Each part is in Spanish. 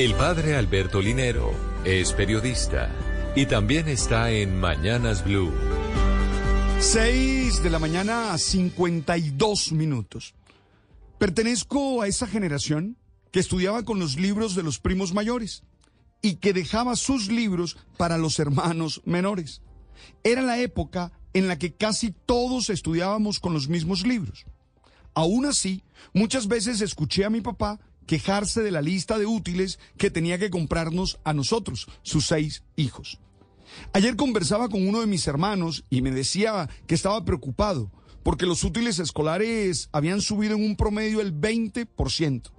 El padre Alberto Linero es periodista y también está en Mañanas Blue. 6 de la mañana a 52 minutos. Pertenezco a esa generación que estudiaba con los libros de los primos mayores y que dejaba sus libros para los hermanos menores. Era la época en la que casi todos estudiábamos con los mismos libros. Aún así, muchas veces escuché a mi papá quejarse de la lista de útiles que tenía que comprarnos a nosotros, sus seis hijos. Ayer conversaba con uno de mis hermanos y me decía que estaba preocupado porque los útiles escolares habían subido en un promedio el 20%.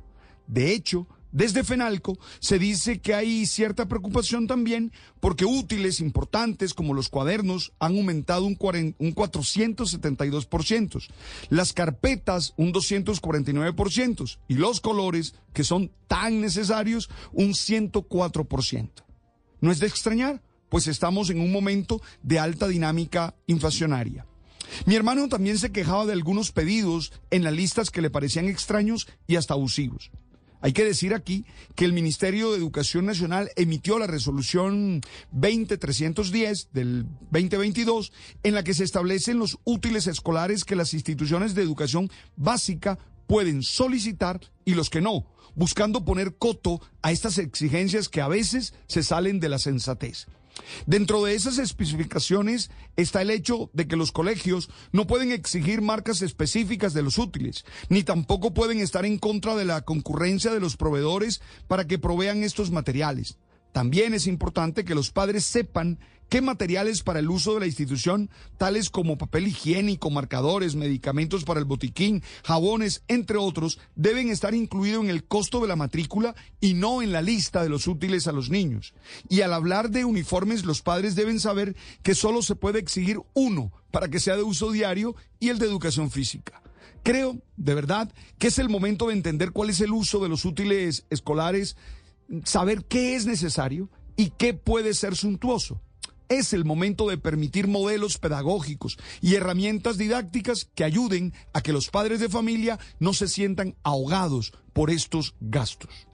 De hecho, desde FENALCO se dice que hay cierta preocupación también porque útiles importantes como los cuadernos han aumentado un, un 472%, las carpetas un 249% y los colores, que son tan necesarios, un 104%. No es de extrañar, pues estamos en un momento de alta dinámica inflacionaria. Mi hermano también se quejaba de algunos pedidos en las listas que le parecían extraños y hasta abusivos. Hay que decir aquí que el Ministerio de Educación Nacional emitió la resolución 20310 del 2022 en la que se establecen los útiles escolares que las instituciones de educación básica pueden solicitar y los que no, buscando poner coto a estas exigencias que a veces se salen de la sensatez. Dentro de esas especificaciones está el hecho de que los colegios no pueden exigir marcas específicas de los útiles, ni tampoco pueden estar en contra de la concurrencia de los proveedores para que provean estos materiales. También es importante que los padres sepan qué materiales para el uso de la institución, tales como papel higiénico, marcadores, medicamentos para el botiquín, jabones, entre otros, deben estar incluidos en el costo de la matrícula y no en la lista de los útiles a los niños. Y al hablar de uniformes, los padres deben saber que solo se puede exigir uno para que sea de uso diario y el de educación física. Creo, de verdad, que es el momento de entender cuál es el uso de los útiles escolares, saber qué es necesario y qué puede ser suntuoso. Es el momento de permitir modelos pedagógicos y herramientas didácticas que ayuden a que los padres de familia no se sientan ahogados por estos gastos.